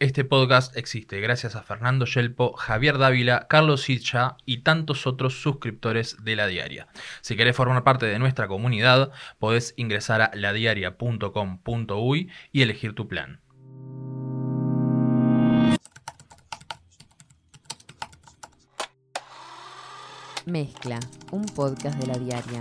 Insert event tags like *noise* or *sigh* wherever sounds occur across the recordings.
Este podcast existe gracias a Fernando Yelpo, Javier Dávila, Carlos Sicha y tantos otros suscriptores de La Diaria. Si querés formar parte de nuestra comunidad, podés ingresar a ladiaria.com.uy y elegir tu plan. Mezcla, un podcast de La Diaria.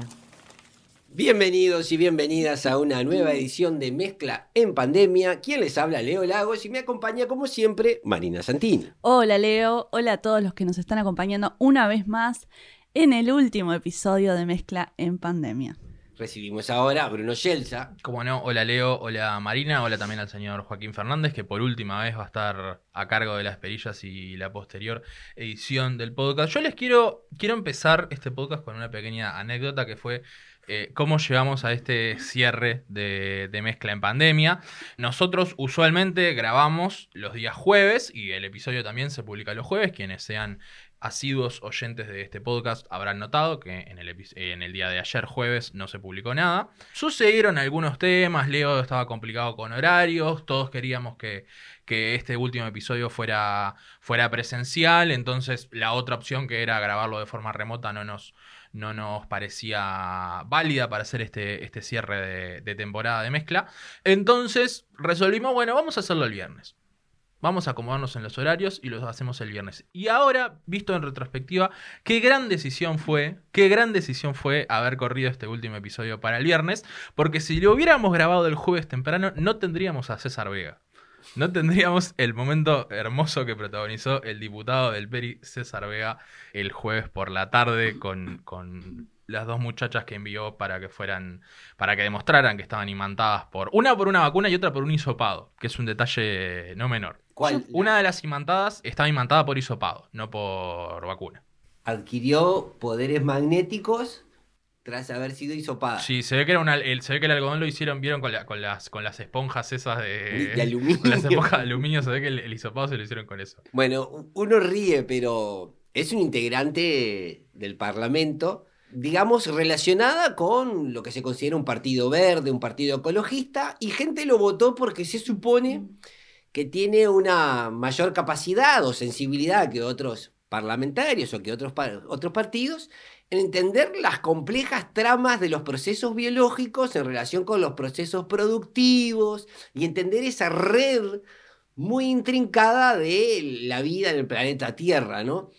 Bienvenidos y bienvenidas a una nueva edición de Mezcla en Pandemia. Quien les habla, Leo Lagos, y me acompaña como siempre Marina Santín. Hola Leo, hola a todos los que nos están acompañando una vez más en el último episodio de Mezcla en Pandemia. Recibimos ahora a Bruno Yelza. Como no, hola Leo, hola Marina, hola también al señor Joaquín Fernández, que por última vez va a estar a cargo de las perillas y la posterior edición del podcast. Yo les quiero, quiero empezar este podcast con una pequeña anécdota que fue eh, cómo llegamos a este cierre de, de, mezcla en pandemia. Nosotros usualmente grabamos los días jueves y el episodio también se publica los jueves. Quienes sean asiduos oyentes de este podcast habrán notado que en el, día de ayer jueves no se publicó nada. Sucedieron algunos temas, Leo estaba complicado con horarios, todos queríamos que, este último episodio fuera, presencial, entonces la otra opción que era grabarlo de forma remota no nos, no nos parecía válida para hacer este, este cierre de, temporada de mezcla. Entonces resolvimos, bueno, vamos a hacerlo el viernes. Vamos a acomodarnos en los horarios y lo hacemos el viernes. Y ahora, visto en retrospectiva, qué gran decisión fue, qué gran decisión fue haber corrido este último episodio para el viernes, porque si lo hubiéramos grabado el jueves temprano, no tendríamos a César Vega. No tendríamos el momento hermoso que protagonizó el diputado del Peri, César Vega, el jueves por la tarde con, con las dos muchachas que envió para que fueran, para que demostraran que estaban imantadas por, una por una vacuna y otra por un hisopado, que es un detalle no menor. ¿Cuál? Una de las imantadas estaba imantada por hisopado, no por vacuna. Adquirió poderes magnéticos tras haber sido hisopada. Sí, se ve que era una, el, se ve que el algodón lo hicieron, vieron con, la, con las con las esponjas esas de, de *laughs* aluminio. Con las esponjas de aluminio, se ve que el, el hisopado se lo hicieron con eso. Bueno, uno ríe, pero es un integrante del Parlamento digamos, relacionada con lo que se considera un partido verde, un partido ecologista, y gente lo votó porque se supone que tiene una mayor capacidad o sensibilidad que otros parlamentarios o que otros, otros partidos en entender las complejas tramas de los procesos biológicos en relación con los procesos productivos y entender esa red muy intrincada de la vida en el planeta Tierra, ¿no?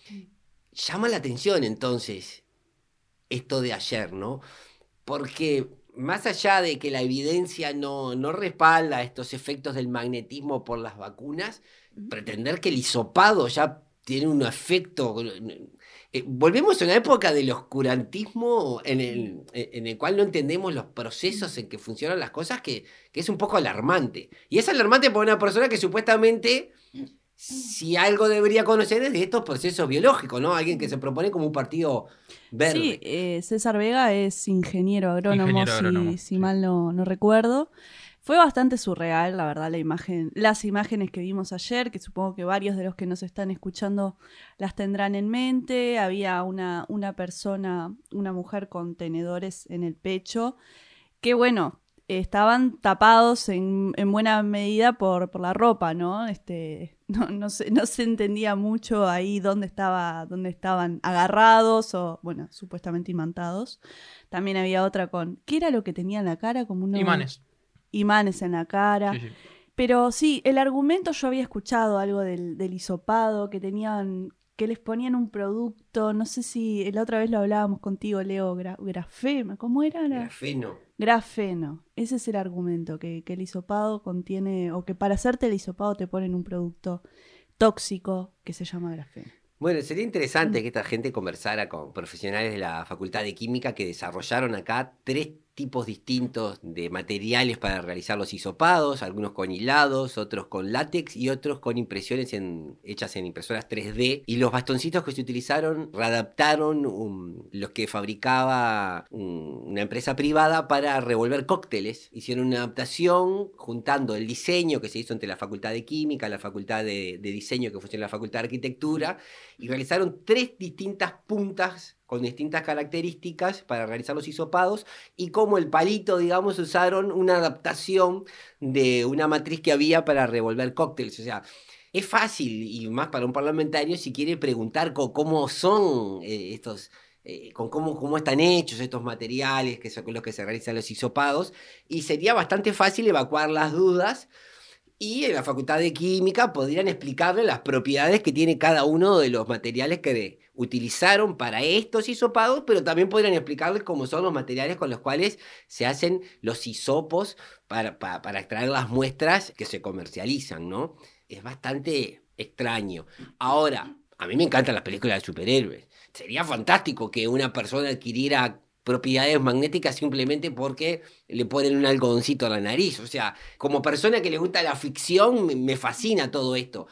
Llama la atención entonces esto de ayer, ¿no? Porque más allá de que la evidencia no, no respalda estos efectos del magnetismo por las vacunas, pretender que el hisopado ya tiene un efecto... Eh, volvemos a una época del oscurantismo en el, en el cual no entendemos los procesos en que funcionan las cosas, que, que es un poco alarmante. Y es alarmante para una persona que supuestamente si algo debería conocer es de estos procesos biológicos, ¿no? Alguien que se propone como un partido verde. Sí, eh, César Vega es ingeniero agrónomo, ingeniero agrónomo si, si sí. mal no, no, recuerdo. Fue bastante surreal, la verdad, la imagen, las imágenes que vimos ayer, que supongo que varios de los que nos están escuchando las tendrán en mente. Había una, una persona, una mujer con tenedores en el pecho, que bueno, estaban tapados en, en buena medida por, por, la ropa, ¿no? Este, no, no, se, no se entendía mucho ahí dónde, estaba, dónde estaban agarrados o, bueno, supuestamente imantados. También había otra con, ¿qué era lo que tenía en la cara? Como unos, Imanes. Imanes en la cara. Sí, sí. Pero sí, el argumento yo había escuchado algo del, del hisopado, que tenían que les ponían un producto, no sé si la otra vez lo hablábamos contigo, Leo, gra, grafema, ¿cómo era? Grafeno. Grafeno, ese es el argumento, que, que, el hisopado contiene, o que para hacerte el hisopado te ponen un producto tóxico que se llama grafeno. Bueno, sería interesante que esta gente conversara con profesionales de la Facultad de Química que desarrollaron acá tres tipos distintos de materiales para realizar los hisopados, algunos con hilados, otros con látex y otros con impresiones en, hechas en impresoras 3D. Y los bastoncitos que se utilizaron readaptaron um, los que fabricaba una empresa privada para revolver cócteles. Hicieron una adaptación juntando el diseño que se hizo entre la Facultad de Química, la Facultad de, de Diseño que funciona en la Facultad de Arquitectura, y realizaron tres distintas puntas con distintas características para realizar los hisopados y como el palito, digamos, usaron una adaptación de una matriz que había para revolver cócteles. O sea, es fácil y más para un parlamentario si quiere preguntar cómo son eh, estos... Eh, con cómo, cómo están hechos estos materiales que son los que se realizan los hisopados, y sería bastante fácil evacuar las dudas y en la Facultad de Química podrían explicarle las propiedades que tiene cada uno de los materiales que utilizaron para estos hisopados, pero también podrían explicarles cómo son los materiales con los cuales se hacen los hisopos para, para, extraer las muestras que se comercializan, ¿no? Es bastante extraño. Ahora, a mí me encantan las películas de superhéroes. Sería fantástico que una persona adquiriera propiedades magnéticas simplemente porque le ponen un algodoncito a la nariz. O sea, como persona que le gusta la ficción, me fascina todo esto.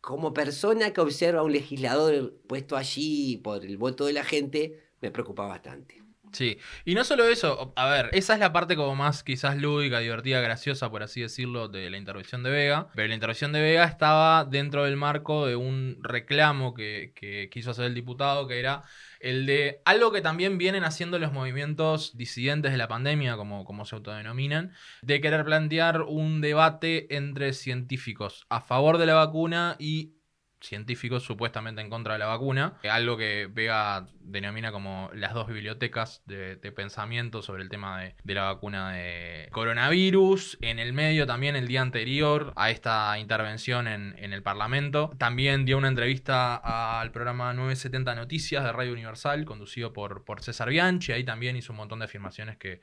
Como persona que observa a un legislador puesto allí por el voto de la gente, me preocupa bastante. Sí, y no solo eso, a ver, esa es la parte como más quizás lúdica, divertida, graciosa, por así decirlo, de la intervención de Vega, pero la intervención de Vega estaba dentro del marco de un reclamo que, que quiso hacer el diputado, que era el de algo que también vienen haciendo los movimientos disidentes de la pandemia, como, como se autodenominan, de querer plantear un debate entre científicos a favor de la vacuna y científicos supuestamente en contra de la vacuna, algo que Vega denomina como las dos bibliotecas de, pensamiento sobre el tema de, la vacuna de coronavirus. En el medio también el día anterior a esta intervención en, el Parlamento, también dio una entrevista al programa 970 Noticias de Radio Universal, conducido por, por César Bianchi, ahí también hizo un montón de afirmaciones que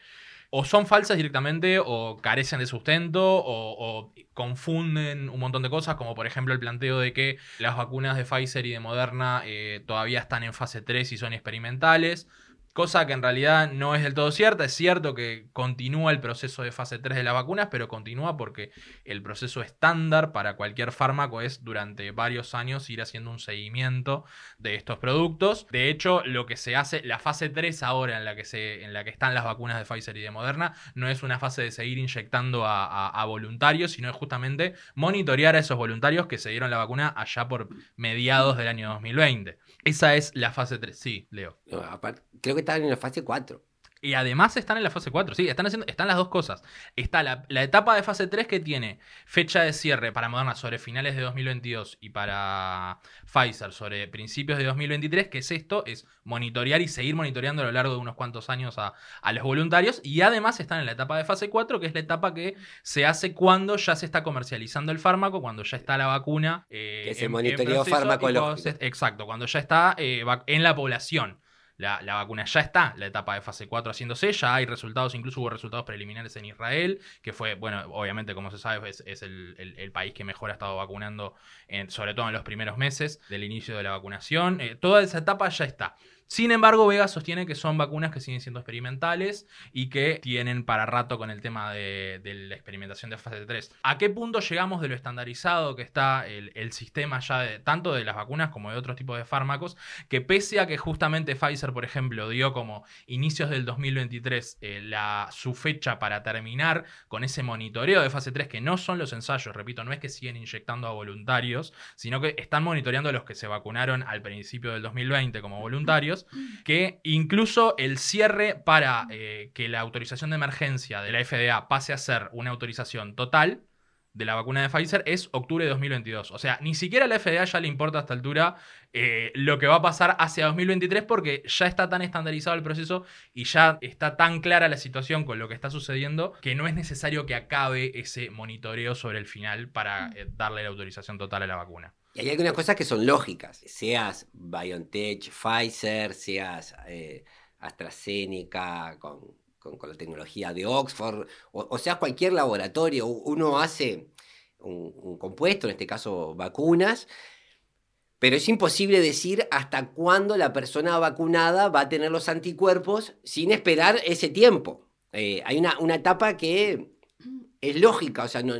o son falsas directamente o carecen de sustento o, confunden un montón de cosas, como por ejemplo el planteo de que las vacunas de Pfizer y de Moderna eh, todavía están en fase 3 y son experimentales cosa que en realidad no es del todo cierta. Es cierto que continúa el proceso de fase 3 de las vacunas, pero continúa porque el proceso estándar para cualquier fármaco es durante varios años ir haciendo un seguimiento de estos productos. De hecho, lo que se hace, la fase 3 ahora en la que, se, en la que están las vacunas de Pfizer y de Moderna, no es una fase de seguir inyectando a, a voluntarios, sino es justamente monitorear a esos voluntarios que se dieron la vacuna allá por mediados del año 2020. Esa es la fase 3. Sí, Leo. creo que están en la fase 4. Y además están en la fase 4, sí, están haciendo, están las dos cosas. Está la, etapa de fase 3 que tiene fecha de cierre para Moderna sobre finales de 2022 y para Pfizer sobre principios de 2023, que es esto, es monitorear y seguir monitoreando a lo largo de unos cuantos años a, los voluntarios. Y además están en la etapa de fase 4, que es la etapa que se hace cuando ya se está comercializando el fármaco, cuando ya está la vacuna. Eh, que es el monitoreo farmacológico. Exacto, cuando ya está eh, en la población. La, vacuna ya está, la etapa de fase 4 haciéndose, ya hay resultados, incluso hubo resultados preliminares en Israel, que fue, bueno, obviamente como se sabe, es, el, país que mejor ha estado vacunando, sobre todo en los primeros meses del inicio de la vacunación. Eh, toda esa etapa ya está. Sin embargo, Vega sostiene que son vacunas que siguen siendo experimentales y que tienen para rato con el tema de, la experimentación de fase 3. ¿A qué punto llegamos de lo estandarizado que está el, sistema ya de, tanto de las vacunas como de otros tipos de fármacos? Que pese a que justamente Pfizer, por ejemplo, dio como inicios del 2023 eh, la, su fecha para terminar con ese monitoreo de fase 3, que no son los ensayos, repito, no es que siguen inyectando a voluntarios, sino que están monitoreando a los que se vacunaron al principio del 2020 como voluntarios que incluso el cierre para eh, que la autorización de emergencia de la FDA pase a ser una autorización total de la vacuna de Pfizer es octubre de 2022. O sea, ni siquiera a la FDA ya le importa a esta altura eh, lo que va a pasar hacia 2023 porque ya está tan estandarizado el proceso y ya está tan clara la situación con lo que está sucediendo que no es necesario que acabe ese monitoreo sobre el final para eh, darle la autorización total a la vacuna. Y hay algunas cosas que son lógicas, seas BioNTech, Pfizer, seas eh, AstraZeneca con, la tecnología de Oxford, o, sea cualquier laboratorio, uno hace un, compuesto, en este caso vacunas, pero es imposible decir hasta cuándo la persona vacunada va a tener los anticuerpos sin esperar ese tiempo. Eh, hay una, una etapa que es lógica, o sea, no,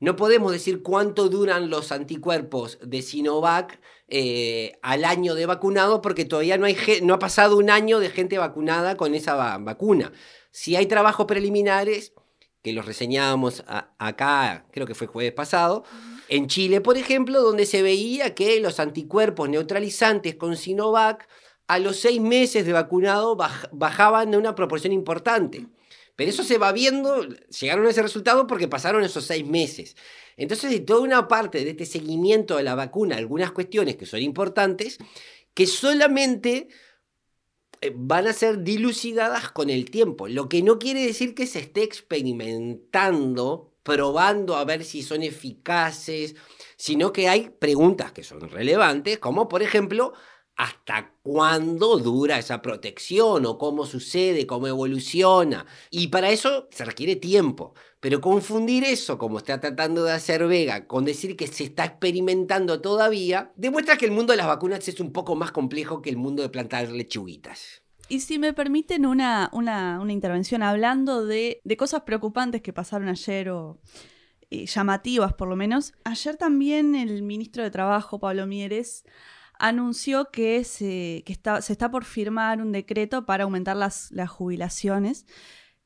no, podemos decir cuánto duran los anticuerpos de Sinovac eh, al año de vacunado porque todavía no, hay, no ha pasado un año de gente vacunada con esa vacuna. Si hay trabajos preliminares, que los reseñábamos acá, creo que fue jueves pasado, en Chile, por ejemplo, donde se veía que los anticuerpos neutralizantes con Sinovac a los seis meses de vacunado bajaban de una proporción importante. Pero eso se va viendo, llegaron a ese resultado porque pasaron esos seis meses. Entonces, de toda una parte de este seguimiento de la vacuna, algunas cuestiones que son importantes, que solamente eh, van a ser dilucidadas con el tiempo, lo que no quiere decir que se esté experimentando, probando a ver si son eficaces, sino que hay preguntas que son relevantes, como por ejemplo, hasta cuándo dura esa protección o cómo sucede, cómo evoluciona. Y para eso se requiere tiempo. Pero confundir eso, como está tratando de hacer Vega, con decir que se está experimentando todavía, demuestra que el mundo de las vacunas es un poco más complejo que el mundo de plantar lechuguitas. Y si me permiten una, una, intervención hablando de, de, cosas preocupantes que pasaron ayer o eh, llamativas por lo menos, ayer también el ministro de Trabajo, Pablo Mieres, anunció que, se, está, se está por firmar un decreto para aumentar las, las jubilaciones.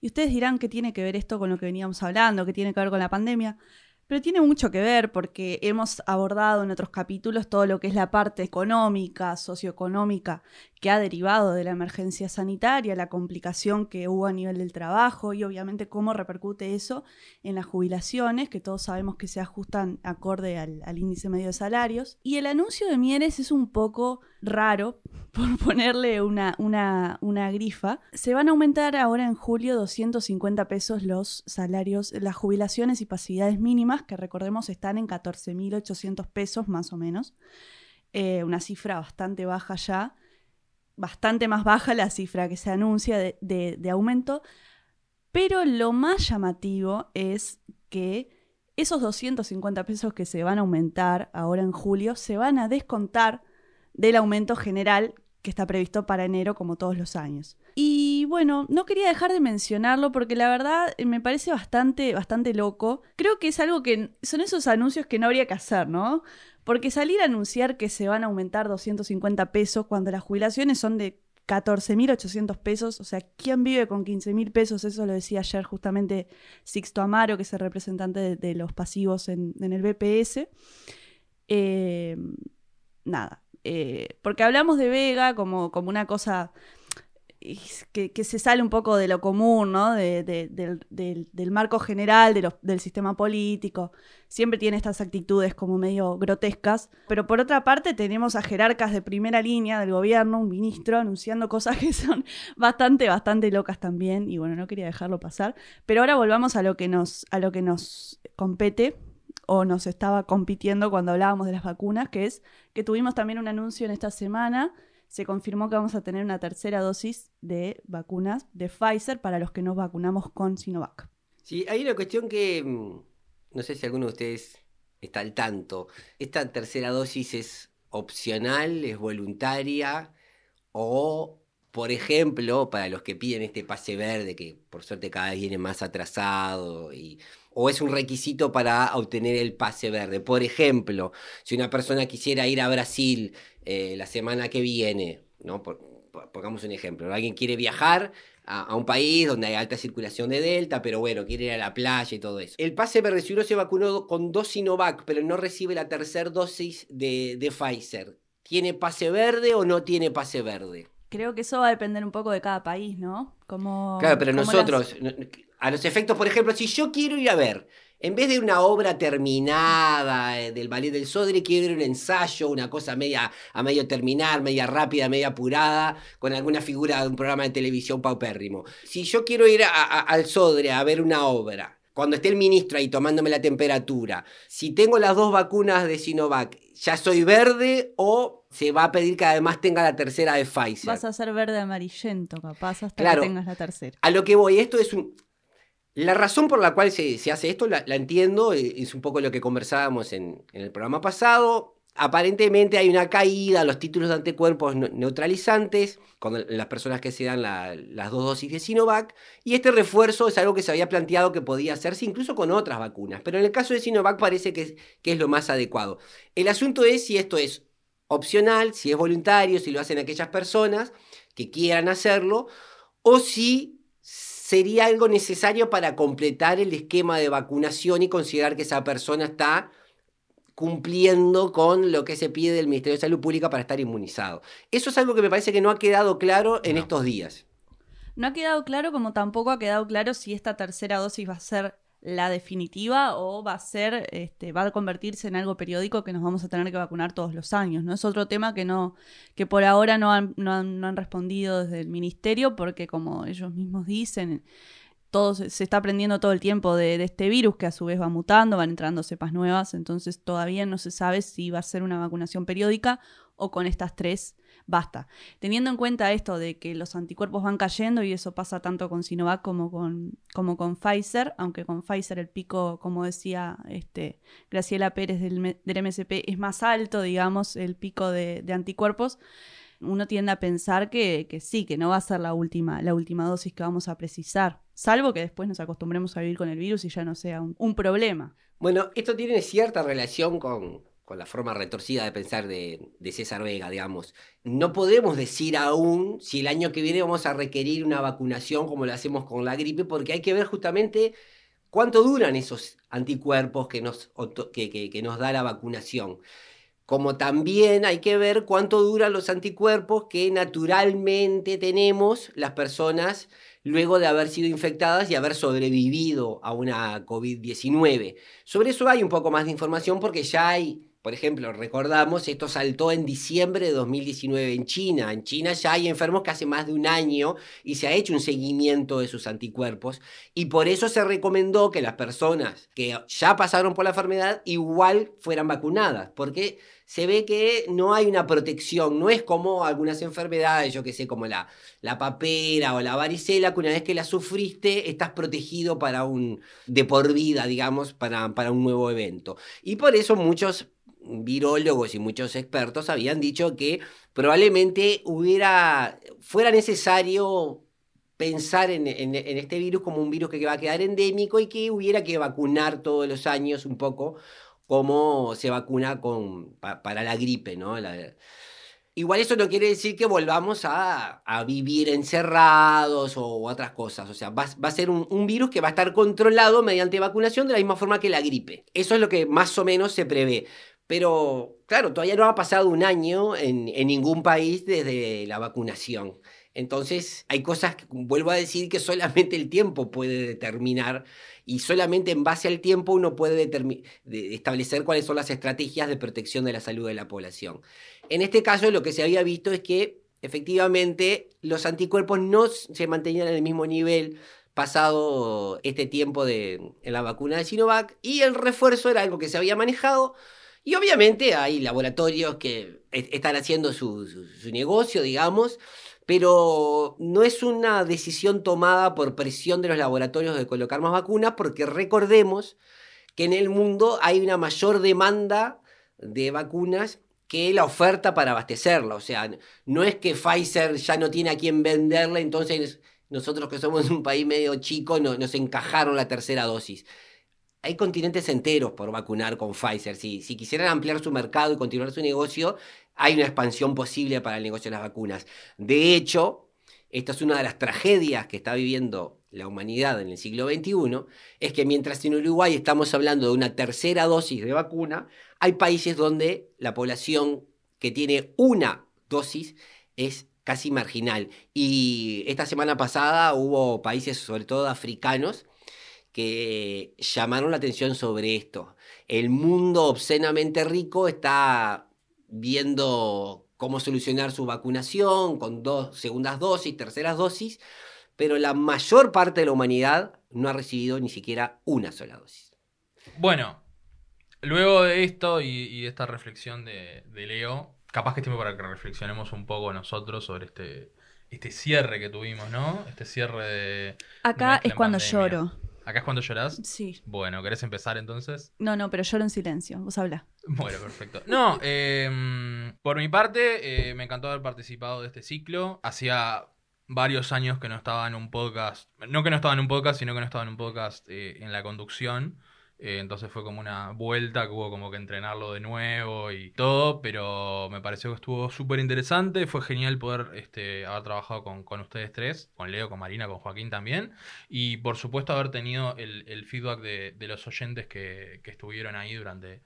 Y ustedes dirán que tiene que ver esto con lo que veníamos hablando, que tiene que ver con la pandemia. Pero tiene mucho que ver porque hemos abordado en otros capítulos todo lo que es la parte económica, socioeconómica que ha derivado de la emergencia sanitaria, la complicación que hubo a nivel del trabajo y obviamente cómo repercute eso en las jubilaciones, que todos sabemos que se ajustan acorde al, índice medio de salarios. Y el anuncio de Mieres es un poco raro, *laughs* por ponerle una, una, una grifa. Se van a aumentar ahora en julio 250 pesos los salarios, las jubilaciones y pasividades mínimas, que recordemos están en 14.800 pesos más o menos. Eh, una cifra bastante baja ya bastante más baja la cifra que se anuncia de, aumento, pero lo más llamativo es que esos 250 pesos que se van a aumentar ahora en julio se van a descontar del aumento general que está previsto para enero como todos los años. Y bueno, no quería dejar de mencionarlo porque la verdad me parece bastante, bastante loco. Creo que es algo que son esos anuncios que no habría que hacer, ¿no? Porque salir a anunciar que se van a aumentar 250 pesos cuando las jubilaciones son de 14.800 pesos, o sea, ¿quién vive con 15.000 pesos? Eso lo decía ayer justamente Sixto Amaro, que es el representante de, los pasivos en, el BPS. Eh, nada, eh, porque hablamos de Vega como, como una cosa que, se sale un poco de lo común, ¿no? del, marco general del sistema político. Siempre tiene estas actitudes como medio grotescas. Pero por otra parte tenemos a jerarcas de primera línea del gobierno, un ministro, anunciando cosas que son *laughs* bastante, bastante locas también. Y bueno, no quería dejarlo pasar. Pero ahora volvamos a lo que nos, a lo que nos compete o nos estaba compitiendo cuando hablábamos de las vacunas, que es que tuvimos también un anuncio en esta semana se confirmó que vamos a tener una tercera dosis de vacunas de Pfizer para los que nos vacunamos con Sinovac. Sí, hay una cuestión que mm, no sé si alguno de ustedes está al tanto. ¿Esta tercera dosis es opcional, es voluntaria o, por ejemplo, para los que piden este pase verde, que por suerte cada vez viene más atrasado o es un requisito para obtener el pase verde. Por ejemplo, si una persona quisiera ir a Brasil eh, la semana que viene, ¿no? pongamos un ejemplo, alguien quiere viajar a, un país donde hay alta circulación de Delta, pero bueno, quiere ir a la playa y todo eso. El pase verde, si uno se vacunó con dos Sinovac, pero no recibe la tercera dosis de Pfizer, ¿tiene pase verde o no tiene pase verde? Creo que eso va a depender un poco de cada país, ¿no? Como, claro, pero nosotros, a los efectos, por ejemplo, si yo quiero ir a ver en vez de una obra terminada eh, del Ballet del Sodre, quiero ver un ensayo, una cosa media a medio terminar, media rápida, media apurada, con alguna figura de un programa de televisión paupérrimo. Si yo quiero ir al Sodre a ver una obra, cuando esté el ministro ahí tomándome la temperatura, si tengo las dos vacunas de Sinovac, ¿ya soy verde o se va a pedir que además tenga la tercera de Pfizer? Vas a ser verde amarillento, capaz, hasta que tengas la tercera. A lo que voy, esto es un la razón por la cual se, hace esto la, entiendo, eh, es un poco lo que conversábamos en, el programa pasado. Aparentemente hay una caída, los títulos de anticuerpos neutralizantes con las personas que se dan las dos dosis de Sinovac, y este refuerzo es algo que se había planteado que podía hacerse incluso con otras vacunas, pero en el caso de Sinovac parece que que es lo más adecuado. El asunto es si esto es opcional, si es voluntario, si lo hacen aquellas personas que quieran hacerlo, o si sería algo necesario para completar el esquema de vacunación y considerar que esa persona está cumpliendo con lo que se pide del Ministerio de Salud Pública para estar inmunizado. Eso es algo que me parece que no ha quedado claro en estos días. No ha quedado claro como tampoco ha quedado claro si esta tercera dosis va a ser la definitiva o va a ser, este, va a convertirse en algo periódico que nos vamos a tener que vacunar todos los años. ¿no? Es otro tema que no, que por ahora no han, no han, respondido desde el ministerio, porque como ellos mismos dicen, todo se, está aprendiendo todo el tiempo de, de, este virus, que a su vez va mutando, van entrando cepas nuevas, entonces todavía no se sabe si va a ser una vacunación periódica o con estas tres basta. Teniendo en cuenta esto de que los anticuerpos van cayendo y eso pasa tanto con Sinovac como con, como con Pfizer, aunque con Pfizer el pico, como decía este, Graciela Pérez del, del MSP, es más alto, digamos, el pico de, anticuerpos uno tiende a pensar que, que, sí, que no va a ser la última, la última dosis que vamos a precisar, salvo que después nos acostumbremos a vivir con el virus y ya no sea un problema. Bueno, esto tiene cierta relación con, con la forma retorcida de pensar de, César Vega, digamos. No podemos decir aún si el año que viene vamos a requerir una vacunación como lo hacemos con la gripe, porque hay que ver justamente cuánto duran esos anticuerpos que nos, que nos da la vacunación. Como también hay que ver cuánto duran los anticuerpos que naturalmente tenemos las personas luego de haber sido infectadas y haber sobrevivido a una COVID-19. Sobre eso hay un poco más de información porque ya hay por ejemplo, recordamos, esto saltó en diciembre de 2019 en China. En China ya hay enfermos que hace más de un año y se ha hecho un seguimiento de sus anticuerpos y por eso se recomendó que las personas que ya pasaron por la enfermedad igual fueran vacunadas, porque se ve que no hay una protección, no es como algunas enfermedades, yo que sé, como la, la papera o la varicela, que una vez que la sufriste estás protegido para un, de por vida, digamos, para, para un nuevo evento. Y por eso muchos virólogos y muchos expertos habían dicho que probablemente hubiera, fuera necesario pensar en, este virus como un virus que va a quedar endémico y que hubiera que vacunar todos los años un poco como se vacuna con, para la gripe, ¿no? igual eso no quiere decir que volvamos a, vivir encerrados o otras cosas. O sea, va, a ser un, virus que va a estar controlado mediante vacunación de la misma forma que la gripe. Eso es lo que más o menos se prevé. Pero claro, todavía no ha pasado un año en, ningún país desde la vacunación. Entonces hay cosas que vuelvo a decir que solamente el tiempo puede determinar y solamente en base al tiempo uno puede establecer cuáles son las estrategias de protección de la salud de la población. En este caso lo que se había visto es que efectivamente los anticuerpos no se mantenían en el mismo nivel pasado este tiempo de, en la vacuna de Sinovac y el refuerzo era algo que se había manejado y obviamente hay laboratorios que están haciendo su, negocio, digamos, pero no es una decisión tomada por presión de los laboratorios de colocar más vacunas, porque recordemos que en el mundo hay una mayor demanda de vacunas que la oferta para abastecerla. O sea, no es que Pfizer ya no tiene a quién venderla, entonces nosotros que somos un país medio chico no, nos encajaron la tercera dosis hay continentes enteros por vacunar con Pfizer. Si, si quisieran ampliar su mercado y continuar su negocio, hay una expansión posible para el negocio de las vacunas. De hecho, esta es una de las tragedias que está viviendo la humanidad en el siglo XXI, es que mientras en Uruguay estamos hablando de una tercera dosis de vacuna, hay países donde la población que tiene una dosis es casi marginal. Y esta semana pasada hubo países, sobre todo africanos, que llamaron la atención sobre esto. El mundo obscenamente rico está viendo cómo solucionar su vacunación con dos segundas dosis, terceras dosis, pero la mayor parte de la humanidad no ha recibido ni siquiera una sola dosis. Bueno, luego de esto y, de esta reflexión de, Leo, capaz que es tiempo para que reflexionemos un poco nosotros sobre este, este cierre que tuvimos, ¿no? Este cierre de... Acá es cuando lloro. ¿Acá es cuando llorás? Sí. Bueno, ¿querés empezar entonces? No, no, pero lloro en silencio. Vos habla. Bueno, perfecto. No, em, por mi parte, eh, me encantó haber participado de este ciclo. Hacía varios años que no estaba en un podcast. No que no estaba en un podcast, sino que no estaba en un podcast eh, en la conducción. Eh, entonces fue como una vuelta que hubo como que entrenarlo de nuevo y todo, pero me pareció que estuvo súper interesante. Fue genial poder este, haber trabajado con, ustedes tres, con Leo, con Marina, con Joaquín también. Y por supuesto haber tenido el, feedback de, los oyentes que, estuvieron ahí durante,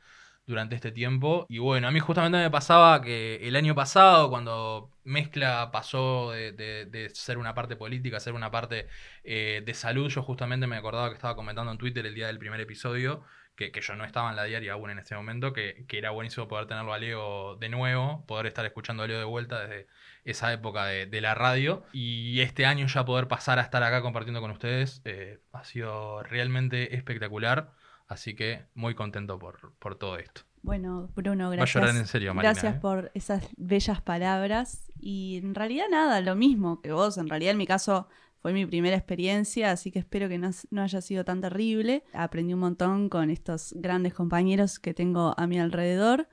durante este tiempo. Y bueno, a mí justamente me pasaba que el año pasado, cuando Mezcla pasó de, ser una parte política a ser una parte eh, de salud, yo justamente me acordaba que estaba comentando en Twitter el día del primer episodio, que, yo no estaba en la diaria aún en este momento, que, era buenísimo poder tenerlo a Leo de nuevo, poder estar escuchando a Leo de vuelta desde esa época de, la radio. Y este año ya poder pasar a estar acá compartiendo con ustedes eh, ha sido realmente espectacular. Así que muy contento por, por todo esto. Bueno, Bruno, gracias. en serio, Gracias ¿eh? por esas bellas palabras. Y en realidad nada, lo mismo que vos. En realidad en mi caso fue mi primera experiencia, así que espero que no, no, haya sido tan terrible. Aprendí un montón con estos grandes compañeros que tengo a mi alrededor.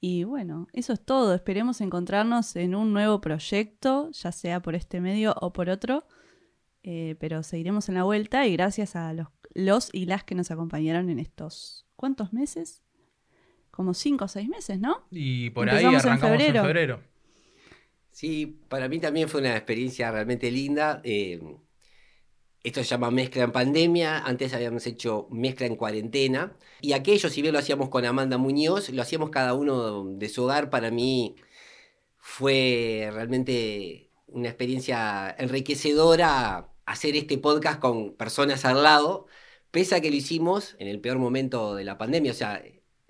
Y bueno, eso es todo. Esperemos encontrarnos en un nuevo proyecto, ya sea por este medio o por otro. Eh, pero seguiremos en la vuelta y gracias a los, los y las que nos acompañaron en estos, ¿cuántos meses? Como cinco o seis meses, ¿no? Y por ahí arrancamos en febrero. Sí, para mí también fue una experiencia realmente linda. Eh, esto se llama mezcla en pandemia, antes habíamos hecho mezcla en cuarentena. Y aquello, si bien lo hacíamos con Amanda Muñoz, lo hacíamos cada uno de su hogar. Para mí fue realmente una experiencia enriquecedora hacer este podcast con personas al lado, pese a que lo hicimos en el peor momento de la pandemia, o sea,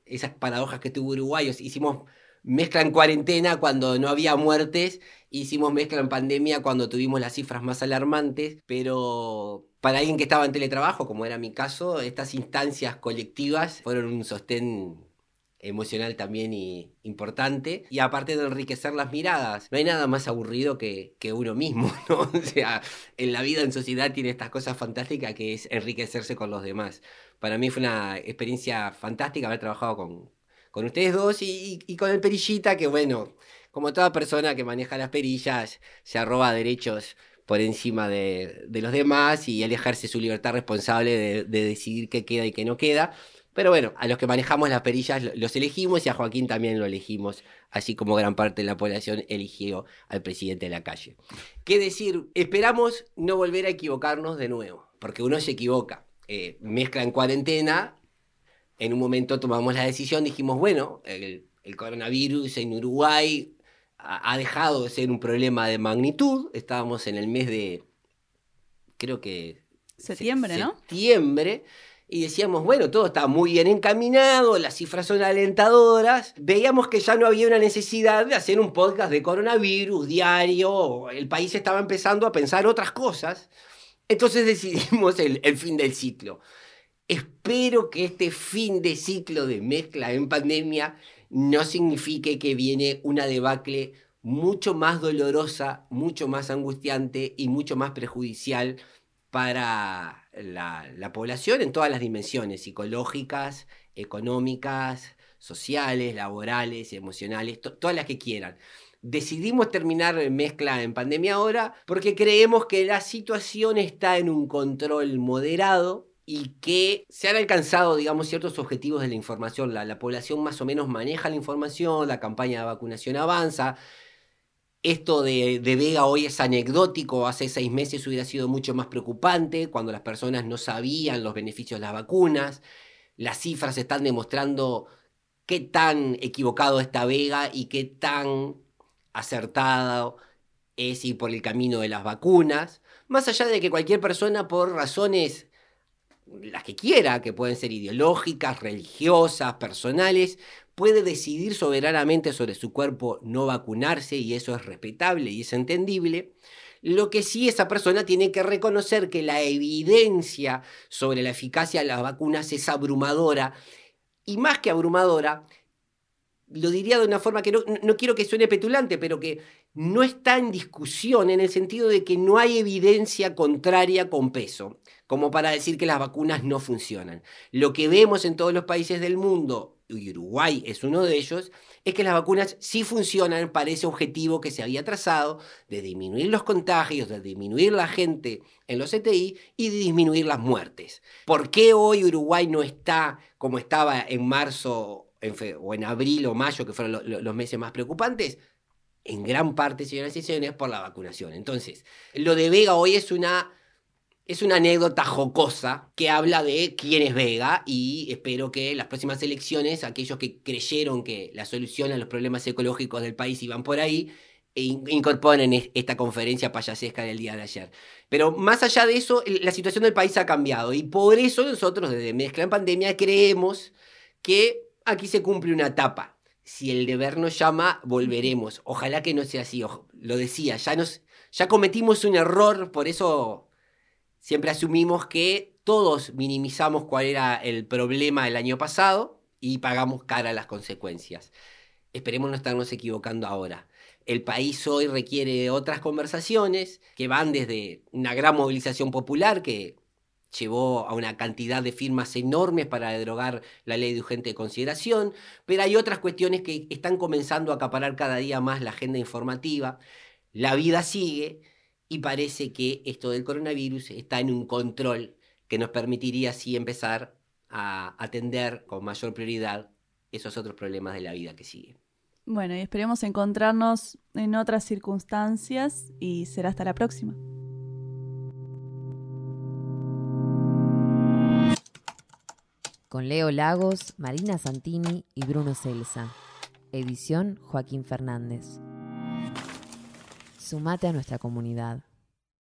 esas paradojas que tuvo Uruguay, hicimos mezcla en cuarentena cuando no había muertes, hicimos mezcla en pandemia cuando tuvimos las cifras más alarmantes, pero para alguien que estaba en teletrabajo, como era mi caso, estas instancias colectivas fueron un sostén emocional también y importante. Y aparte de enriquecer las miradas, no hay nada más aburrido que, que uno mismo, *laughs* ¿no? O sea, en la vida en sociedad tiene estas cosas fantásticas que es enriquecerse con los demás. Para mí fue una experiencia fantástica haber trabajado con, con ustedes dos y, y, con el Perillita, que bueno, como toda persona que maneja las perillas, se arroba derechos por encima de, de los demás y él ejerce su libertad responsable de, de decidir qué queda y qué no queda. Pero bueno, a los que manejamos las perillas los elegimos y a Joaquín también lo elegimos, así como gran parte de la población eligió al presidente de la calle. ¿Qué decir? Esperamos no volver a equivocarnos de nuevo, porque uno se equivoca. Eh, mezcla en cuarentena, en un momento tomamos la decisión, dijimos, bueno, el, coronavirus en Uruguay ha, ha dejado de ser un problema de magnitud, estábamos en el mes de, creo que... Septiembre, ¿no? Septiembre y decíamos, bueno, todo está muy bien encaminado, las cifras son alentadoras, veíamos que ya no había una necesidad de hacer un podcast de coronavirus diario, el país estaba empezando a pensar otras cosas, entonces *laughs* decidimos el, fin del ciclo. Espero que este fin de ciclo de mezcla en pandemia no signifique que viene una debacle mucho más dolorosa, mucho más angustiante y mucho más perjudicial para la, población en todas las dimensiones, psicológicas, económicas, sociales, laborales, emocionales, todas las que quieran. Decidimos terminar mezcla en pandemia ahora porque creemos que la situación está en un control moderado y que se han alcanzado, digamos, ciertos objetivos de la información. la población más o menos maneja la información, la campaña de vacunación avanza, esto de, Vega hoy es anecdótico, hace seis meses hubiera sido mucho más preocupante cuando las personas no sabían los beneficios de las vacunas. Las cifras están demostrando qué tan equivocado está Vega y qué tan acertado es ir por el camino de las vacunas. Más allá de que cualquier persona por razones las que quiera, que pueden ser ideológicas, religiosas, personales, puede decidir soberanamente sobre su cuerpo no vacunarse y eso es respetable y es entendible. Lo que sí esa persona tiene que reconocer que la evidencia sobre la eficacia de las vacunas es abrumadora y más que abrumadora, lo diría de una forma que no, no, quiero que suene petulante, pero que no está en discusión en el sentido de que no hay evidencia contraria con peso, como para decir que las vacunas no funcionan. Lo que vemos en todos los países del mundo, y Uruguay es uno de ellos, es que las vacunas sí funcionan para ese objetivo que se había trazado de disminuir los contagios, de disminuir la gente en los CTI y de disminuir las muertes. ¿Por qué hoy Uruguay no está como estaba en marzo o en abril o mayo, que fueron los meses más preocupantes? En gran parte, señoras y señores, por la vacunación. Entonces, lo de Vega hoy es una Es una anécdota jocosa que habla de quién es Vega y espero que las próximas elecciones, aquellos que creyeron que la solución a los problemas ecológicos del país iban por ahí, e incorporen esta conferencia payasesca del día de ayer. Pero más allá de eso, la situación del país ha cambiado y por eso nosotros desde Mezcla en Pandemia creemos que aquí se cumple una etapa. Si el deber nos llama, volveremos. Ojalá que no sea así. Lo decía, ya, nos, ya cometimos un error, por eso siempre asumimos que todos minimizamos cuál era el problema el año pasado y pagamos cara las consecuencias. Esperemos no estarnos equivocando ahora. El país hoy requiere otras conversaciones que van desde una gran movilización popular que llevó a una cantidad de firmas enormes para derogar la ley de urgente consideración, pero hay otras cuestiones que están comenzando a acaparar cada día más la agenda informativa. La vida sigue y parece que esto del coronavirus está en un control que nos permitiría así empezar a atender con mayor prioridad esos otros problemas de la vida que siguen. Bueno, y esperemos encontrarnos en otras circunstancias y será hasta la próxima. Con Leo Lagos, Marina Santini y Bruno Celsa. Edición Joaquín Fernández. Sumate a nuestra comunidad.